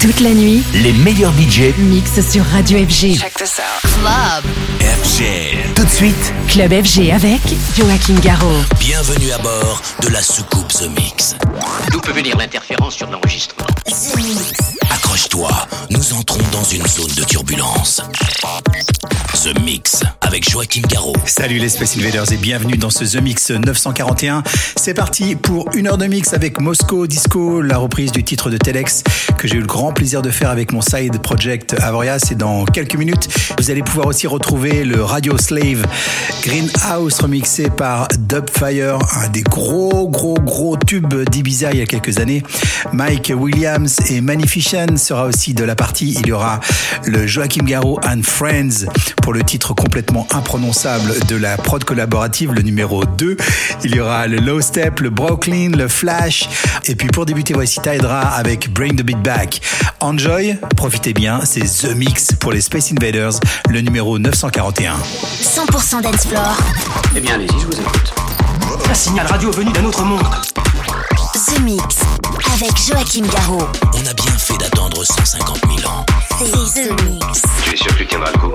Toute la nuit, Les meilleurs budgets mix sur Radio FG. Check this out. Club. FG. Tout de suite, Club FG avec Joachim Garraud. bienvenue à bord de la soucoupe The Mix. D'où peut venir l'interférence sur l'enregistrement? The Mix. Accroche-toi, nous entrons dans une zone de turbulence. The Mix avec Joachim Garraud. Salut les Space Invaders et bienvenue dans ce The Mix 941. C'est parti pour une heure de mix avec Moscow Disco, la reprise du titre de Telex que j'ai eu le grand plaisir de faire avec mon side project Avorias et dans quelques minutes vous allez pouvoir aussi retrouver le Radio Slave Greenhouse remixé par Dubfire, un des gros gros gros tubes d'Ibiza il y a quelques années. Mike Williams et Magnificent sera aussi de la partie. Il y aura le Joachim Garraud and Friends pour le titre complètement imprononçable de la prod collaborative, le numéro 2. Il y aura le Low Step, le Brooklyn, le Flash. Et puis pour débuter, voici Tydra avec Bring the Beat Back. Enjoy, profitez bien, c'est The Mix pour les Space Invaders, le numéro 941. 100% dance floor. Eh bien, allez-y, je vous écoute. Un signal radio venu d'un autre monde. The Mix. Avec Joachim Garraud. On a bien fait d'attendre 150 000 ans. C'est The Mix. Tu es sûr que tu tiendras le coup?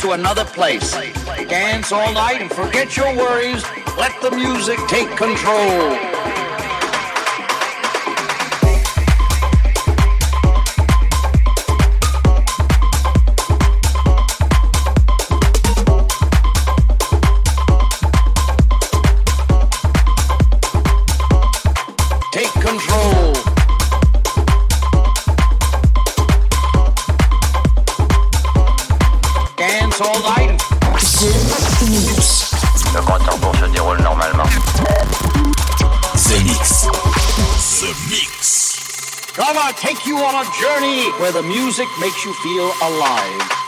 To another place. Dance all night and forget your worries. Let the music take control. Where the music makes you feel alive.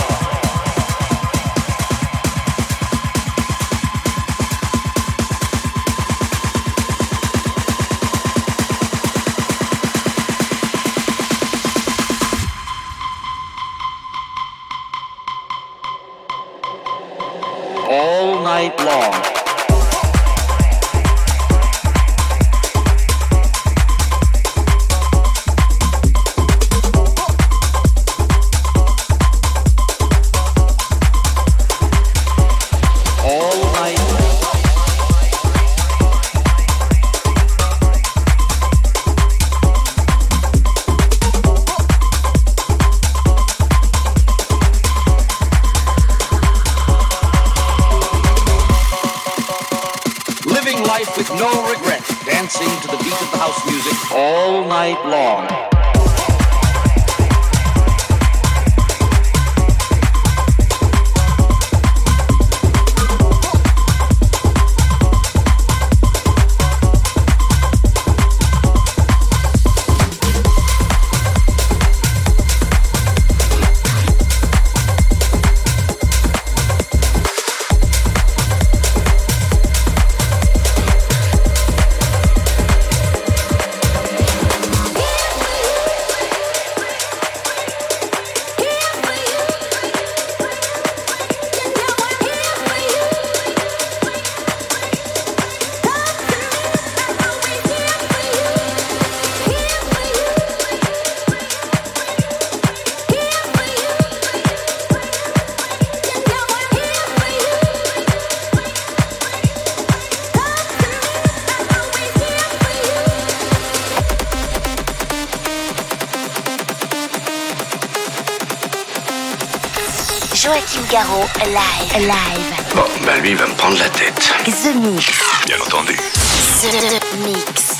All night long. Bon, bah lui, il va me prendre la tête. The Mix, Bien entendu. The Mix.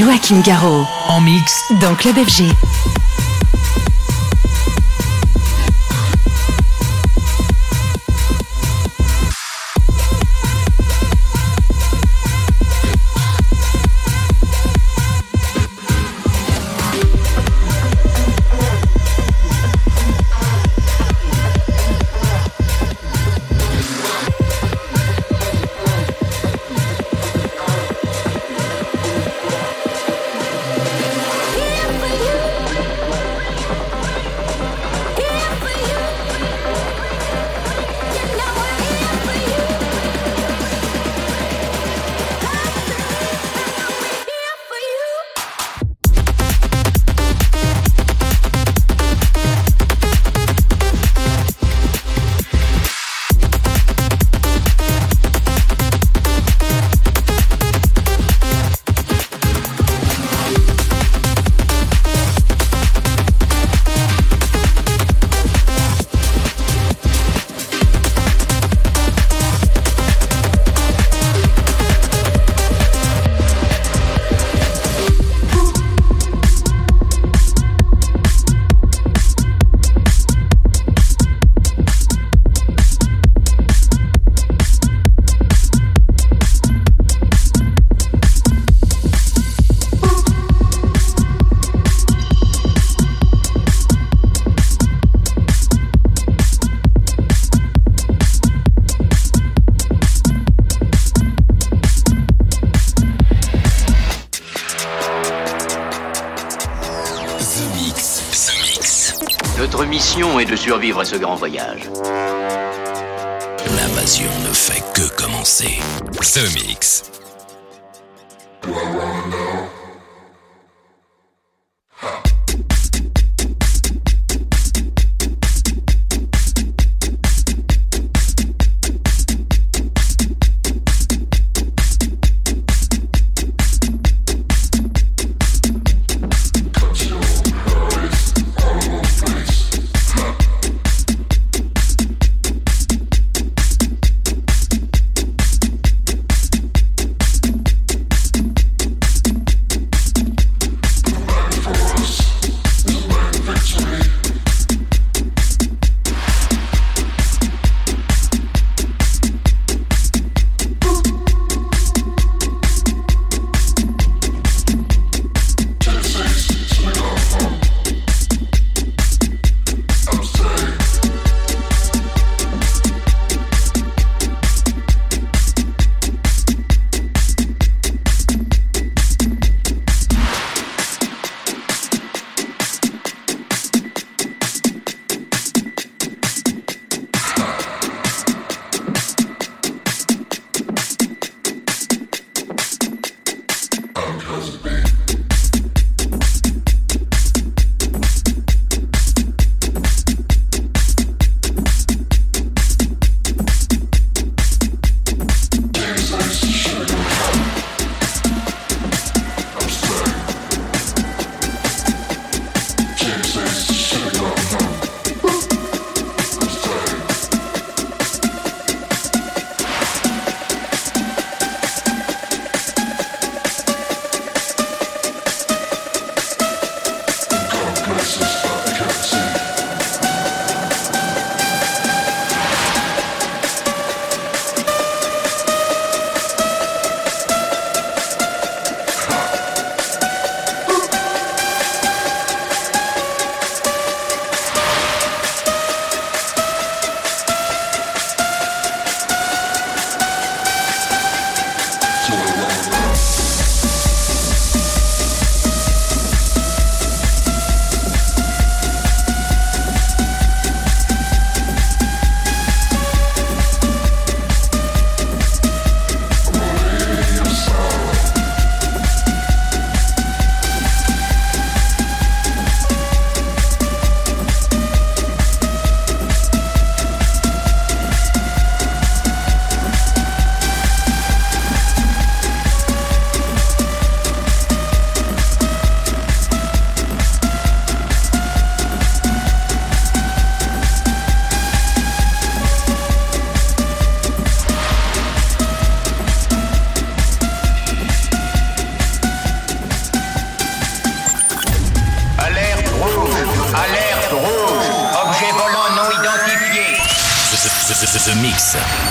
Joachim Garraud. En mix. Dans Club FG. De survivre à ce grand voyage. L'invasion ne fait que commencer. The Mix.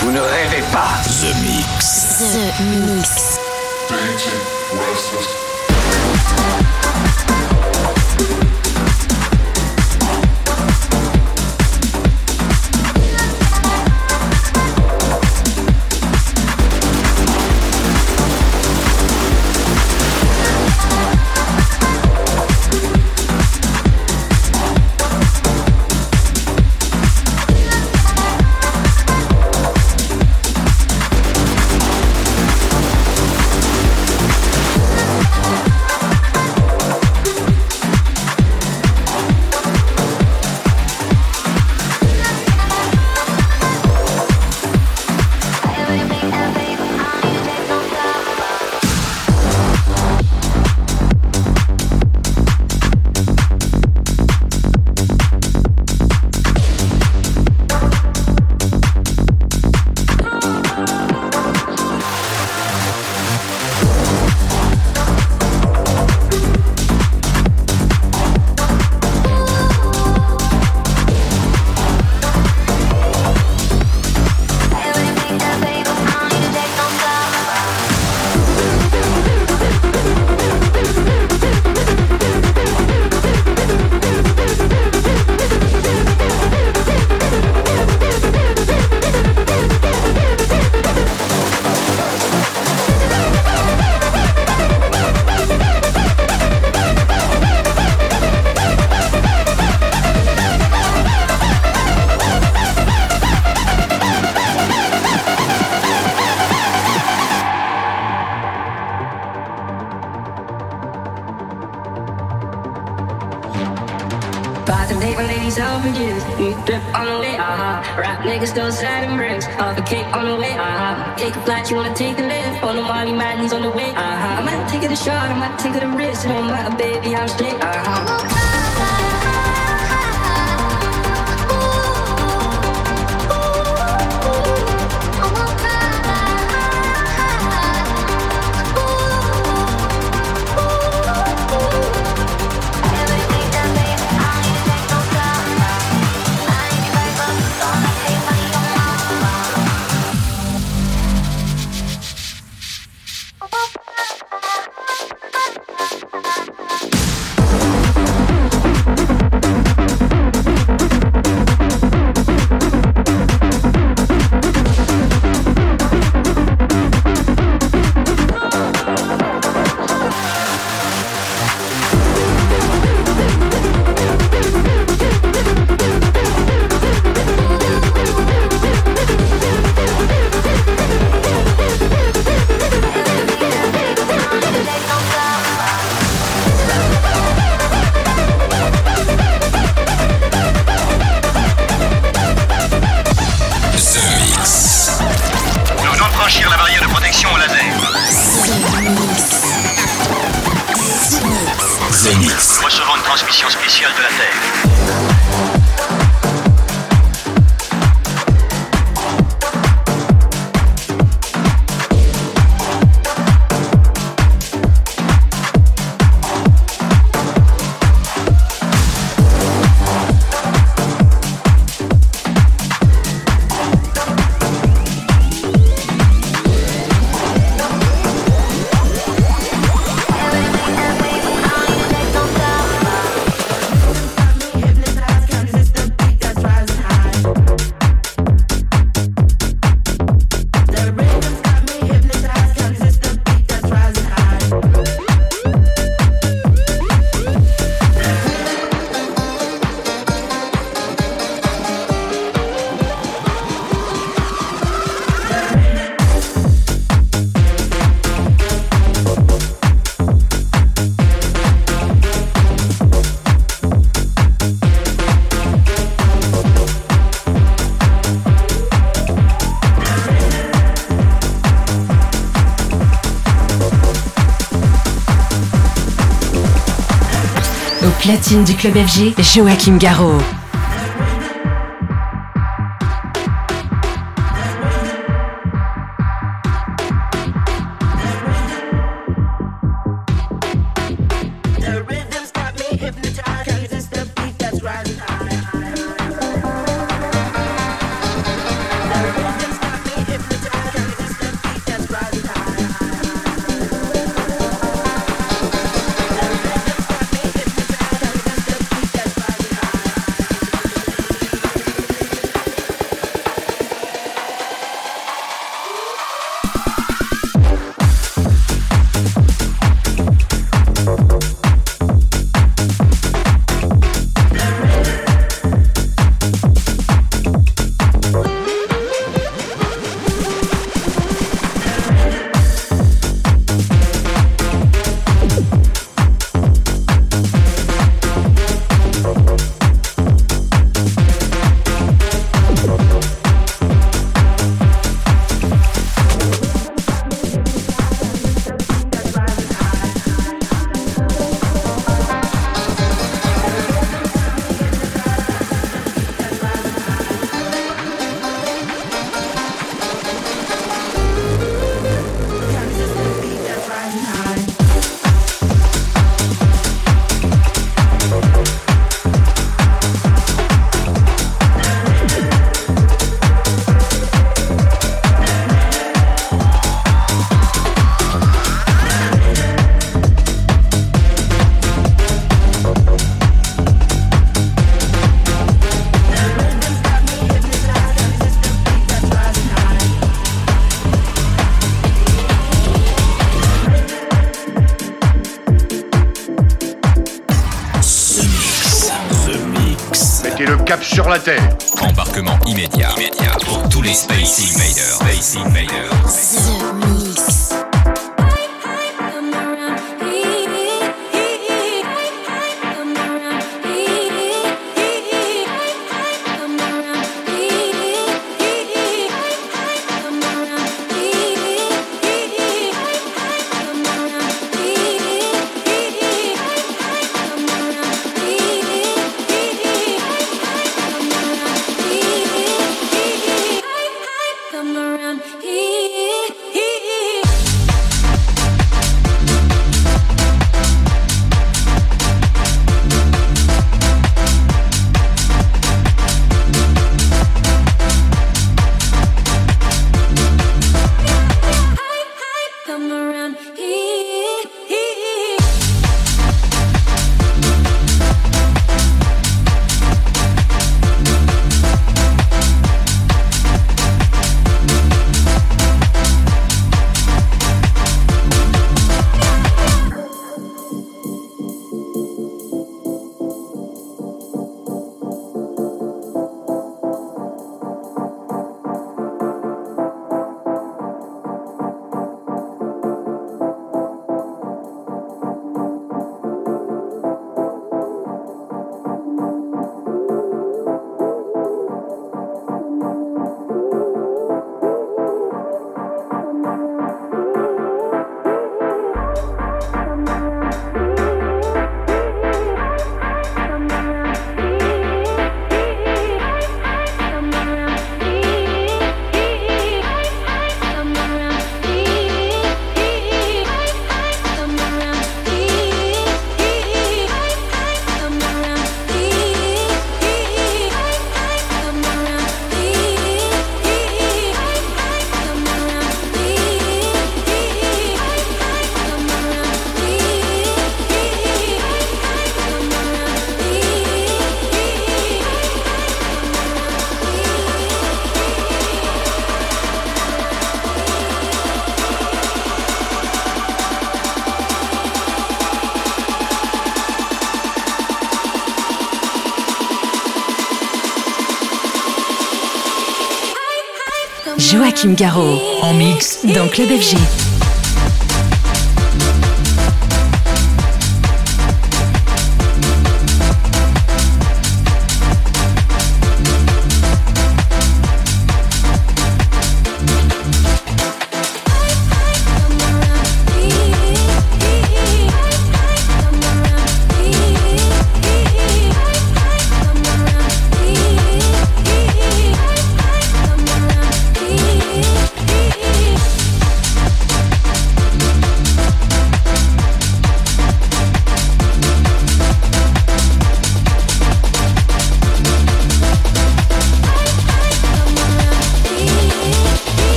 Vous ne rêvez pas. The Mix. The Mix. To take my ladies out for years. You drip on the way, uh huh. Rap niggas still sliding bricks. Off a cake on the way, uh huh. Take a flight, you wanna take a lift. On the Molly Madden's on the way, uh huh. I might take it a shot, I might take it a risk. It don't matter, baby, I'm straight, uh huh. Platine du club FG, Joachim Garraud. Sur Joachim Garraud. En mix dans Club FG.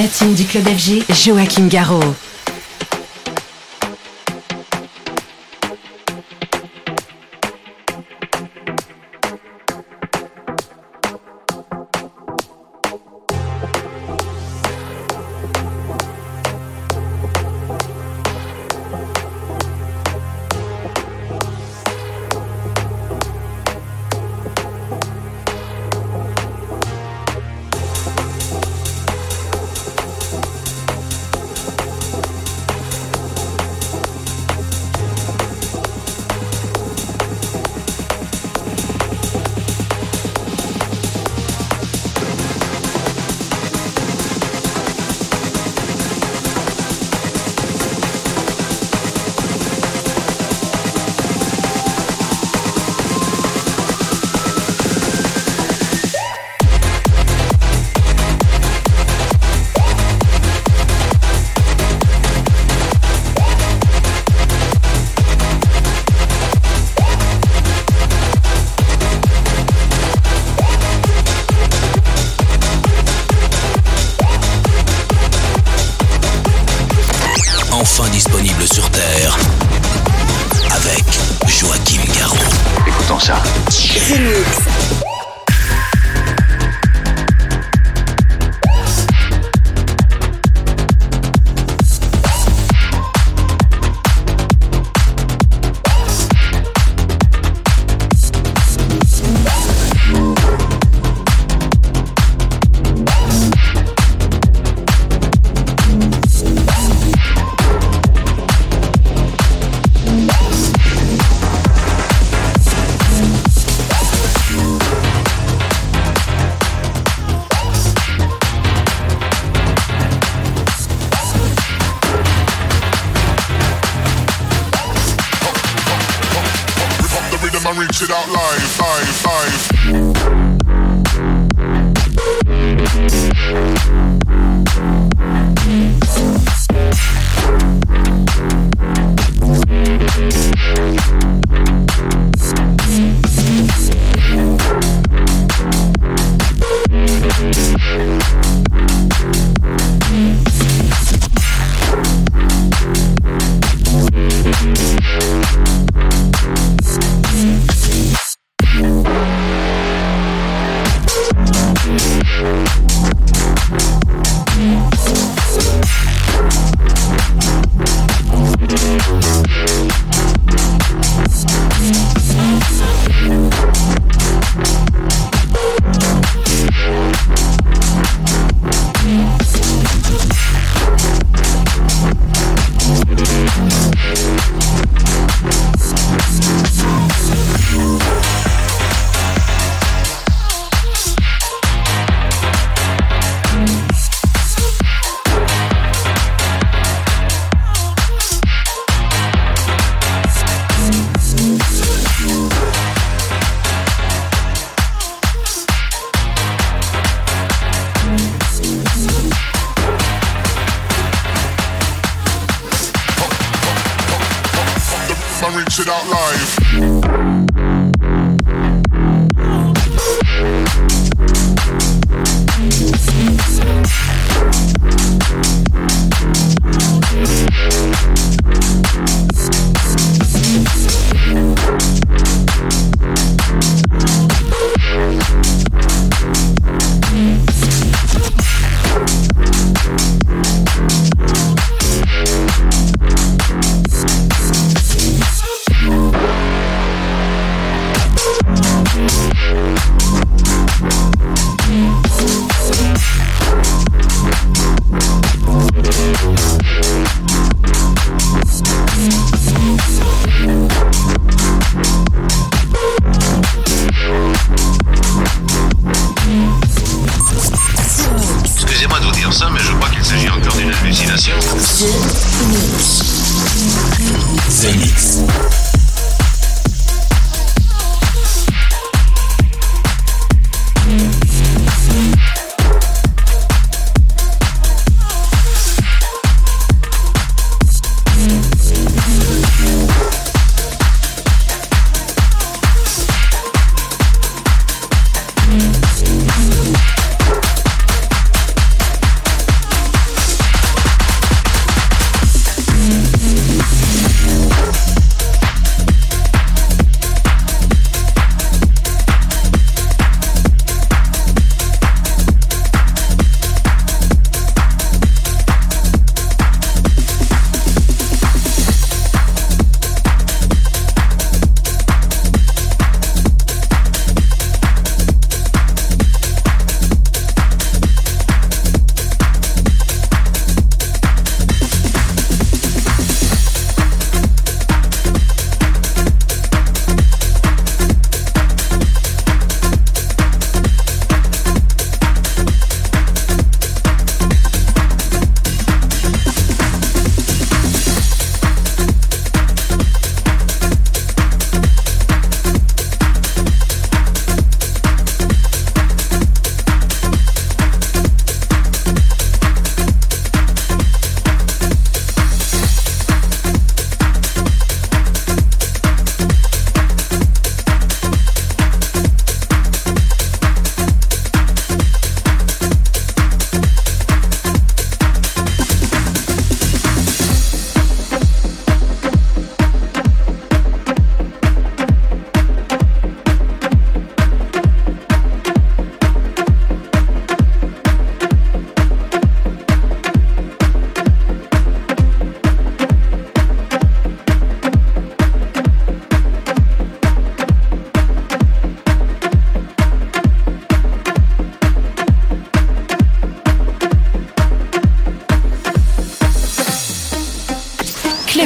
Platine du club FG, Joachim Garraud.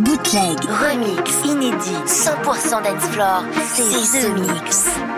Bootleg, remix, inédit, 100% dance floor, c'est The Mix.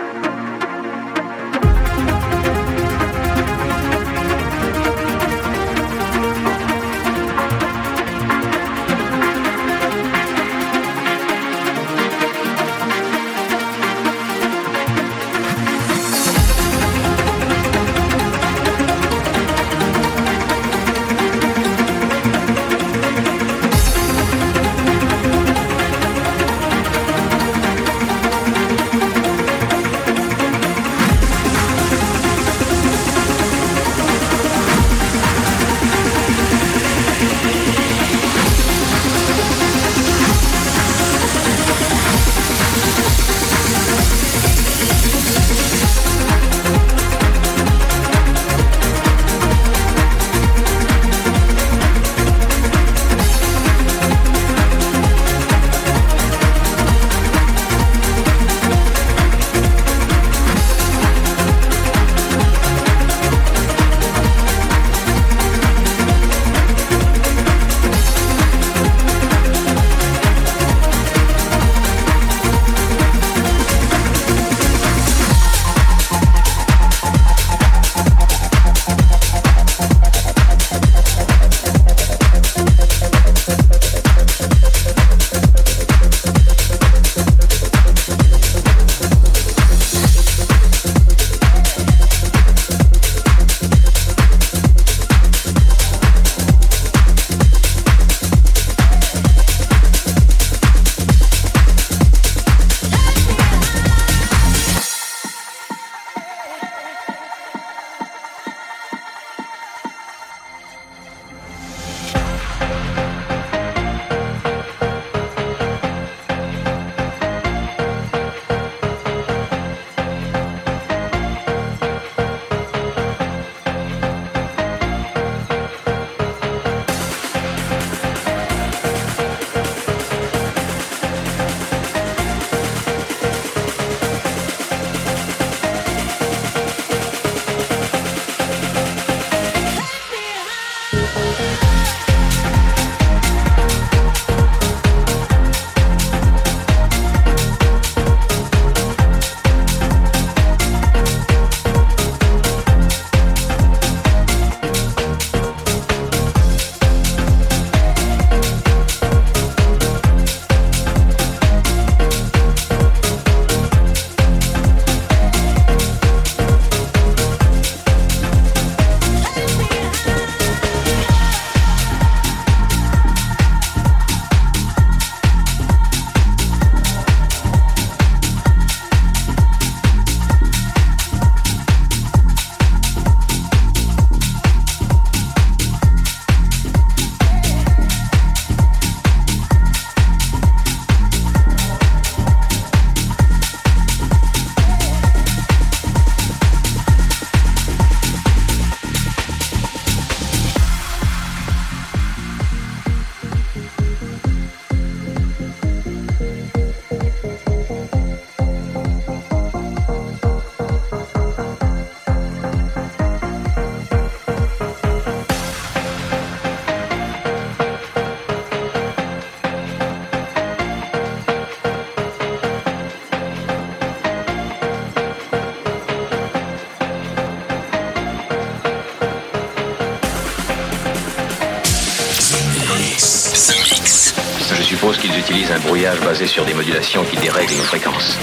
Un brouillage basé sur des modulations qui dérèglent nos fréquences.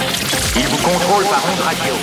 Ils vous contrôlent par onde radio.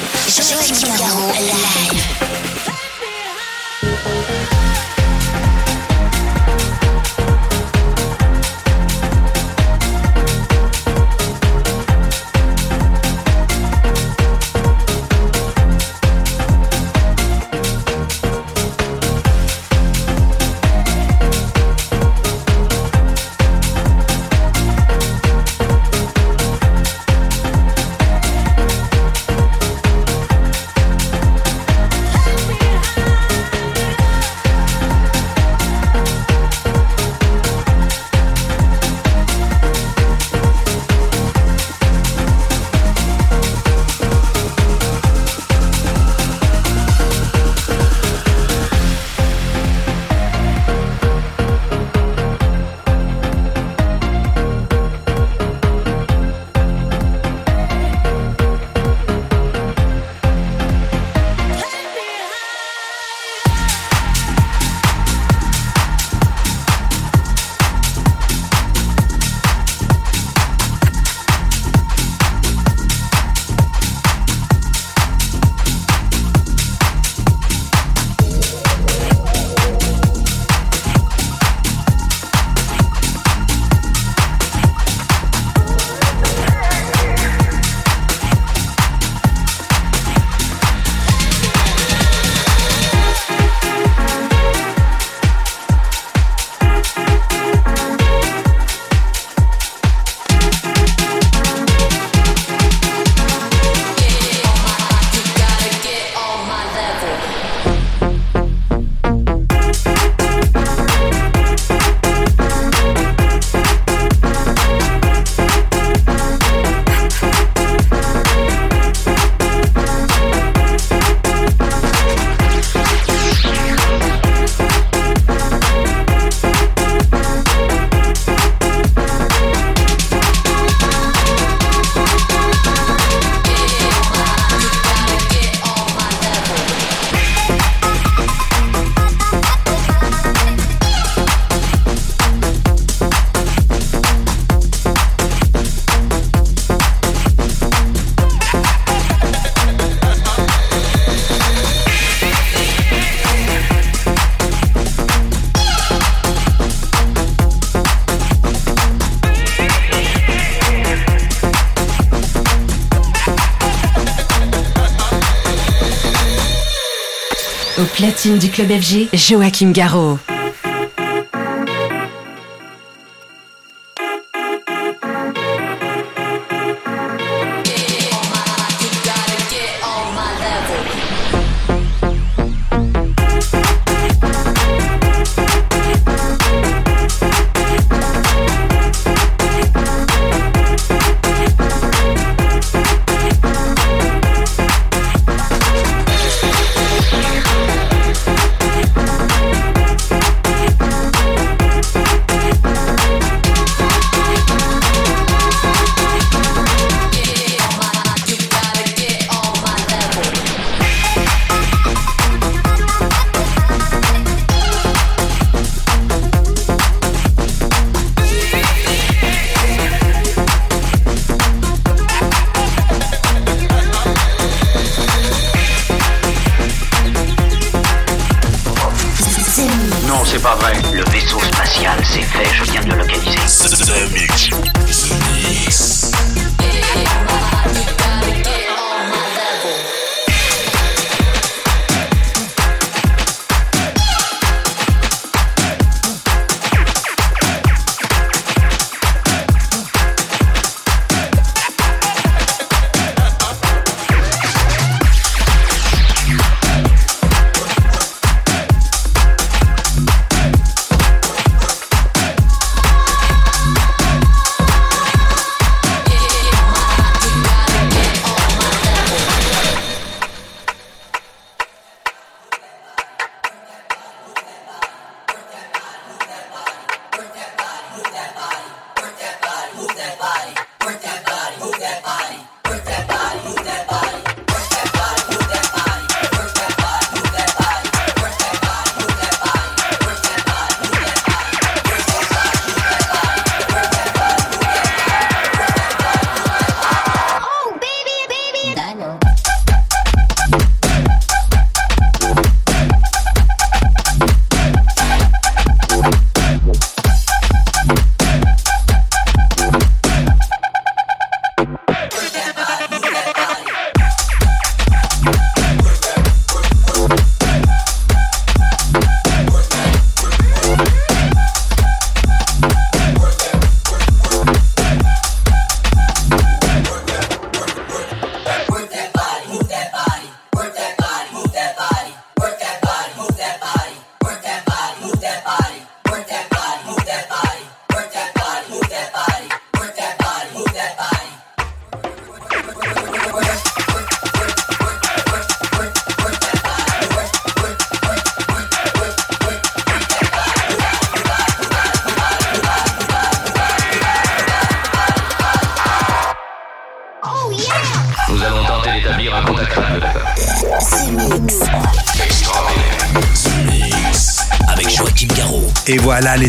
Platine du club FG, Joachim Garraud.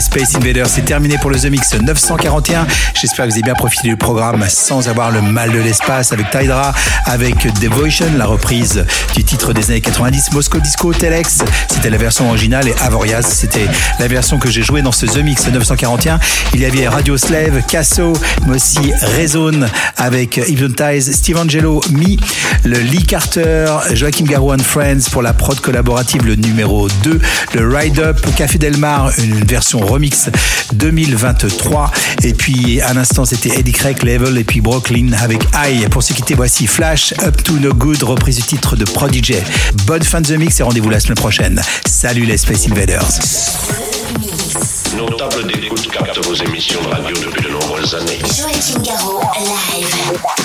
Space Invaders, c'est terminé pour le The Mix 941. J'espère que vous avez bien profité du programme sans avoir le mal de l'espace avec Tydra, avec Devotion, la reprise du titre des années 90, Moscow Disco, Telex, c'était la version originale et Avoriaz, c'était la version que j'ai jouée dans ce The Mix 941. Il y avait Radio Slave, Casso, mais aussi Rezone avec Hypnotize, Steve Angelo, Mi, le Lee Carter, Joachim Garou Friends pour la prod collaborative, le numéro 2, le Ride Up, Café Delmar, une version remix 2023. Et puis, à l'instant, c'était Eddie Craig, Level et puis Brooklyn avec I. Pour se quitter, voici Flash, Up to No Good, reprise du titre de Prodigy. Bonne fin de The Mix et rendez-vous la semaine prochaine. Salut les Space Invaders. Nos tables d'écoute captent vos émissions de radio depuis de nombreuses années. Joachim Garraud, live.